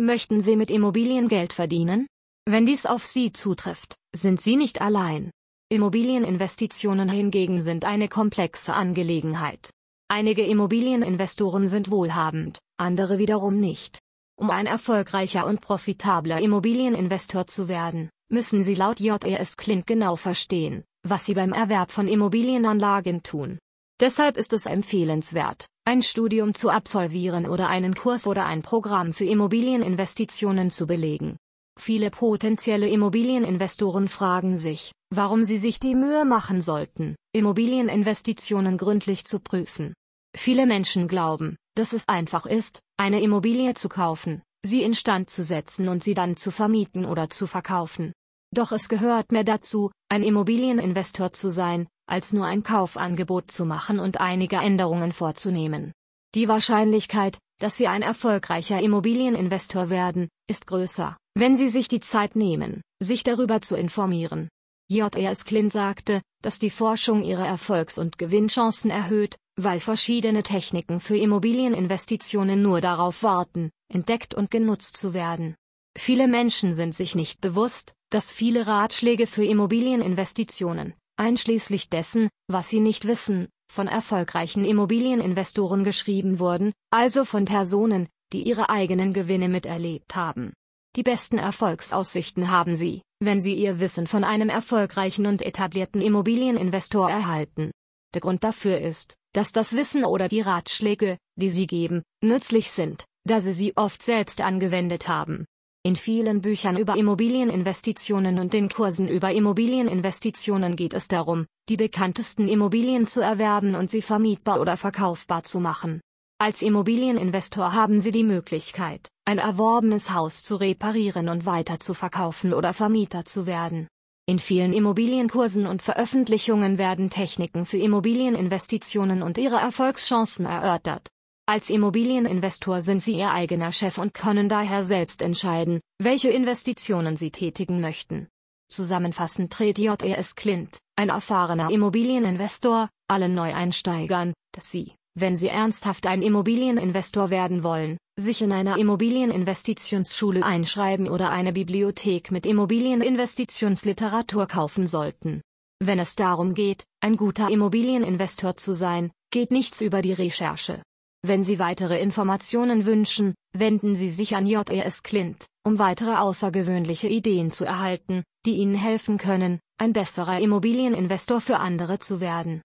Möchten Sie mit Immobilien Geld verdienen? Wenn dies auf Sie zutrifft, sind Sie nicht allein. Immobilieninvestitionen hingegen sind eine komplexe Angelegenheit. Einige Immobilieninvestoren sind wohlhabend, andere wiederum nicht. Um ein erfolgreicher und profitabler Immobilieninvestor zu werden, müssen Sie laut JES Clint genau verstehen, was Sie beim Erwerb von Immobilienanlagen tun. Deshalb ist es empfehlenswert, ein Studium zu absolvieren oder einen Kurs oder ein Programm für Immobilieninvestitionen zu belegen. Viele potenzielle Immobilieninvestoren fragen sich, warum sie sich die Mühe machen sollten, Immobilieninvestitionen gründlich zu prüfen. Viele Menschen glauben, dass es einfach ist, eine Immobilie zu kaufen, sie instand zu setzen und sie dann zu vermieten oder zu verkaufen. Doch es gehört mehr dazu, ein Immobilieninvestor zu sein, als nur ein Kaufangebot zu machen und einige Änderungen vorzunehmen. Die Wahrscheinlichkeit, dass Sie ein erfolgreicher Immobilieninvestor werden, ist größer, wenn Sie sich die Zeit nehmen, sich darüber zu informieren. J.R.S. Clint sagte, dass die Forschung ihre Erfolgs- und Gewinnchancen erhöht, weil verschiedene Techniken für Immobilieninvestitionen nur darauf warten, entdeckt und genutzt zu werden. Viele Menschen sind sich nicht bewusst, dass viele Ratschläge für Immobilieninvestitionen, einschließlich dessen, was sie nicht wissen, von erfolgreichen Immobilieninvestoren geschrieben wurden, also von Personen, die ihre eigenen Gewinne miterlebt haben. Die besten Erfolgsaussichten haben sie, wenn sie ihr Wissen von einem erfolgreichen und etablierten Immobilieninvestor erhalten. Der Grund dafür ist, dass das Wissen oder die Ratschläge, die sie geben, nützlich sind, da sie sie oft selbst angewendet haben. In vielen Büchern über Immobilieninvestitionen und den Kursen über Immobilieninvestitionen geht es darum, die bekanntesten Immobilien zu erwerben und sie vermietbar oder verkaufbar zu machen. Als Immobilieninvestor haben Sie die Möglichkeit, ein erworbenes Haus zu reparieren und weiter zu verkaufen oder Vermieter zu werden. In vielen Immobilienkursen und Veröffentlichungen werden Techniken für Immobilieninvestitionen und ihre Erfolgschancen erörtert. Als Immobilieninvestor sind Sie Ihr eigener Chef und können daher selbst entscheiden, welche Investitionen Sie tätigen möchten. Zusammenfassend tritt JES Clint, ein erfahrener Immobilieninvestor, allen Neueinsteigern, dass sie wenn Sie ernsthaft ein Immobilieninvestor werden wollen, sich in einer Immobilieninvestitionsschule einschreiben oder eine Bibliothek mit Immobilieninvestitionsliteratur kaufen sollten. Wenn es darum geht, ein guter Immobilieninvestor zu sein, geht nichts über die Recherche. Wenn Sie weitere Informationen wünschen, wenden Sie sich an JES Clint, um weitere außergewöhnliche Ideen zu erhalten, die Ihnen helfen können, ein besserer Immobilieninvestor für andere zu werden.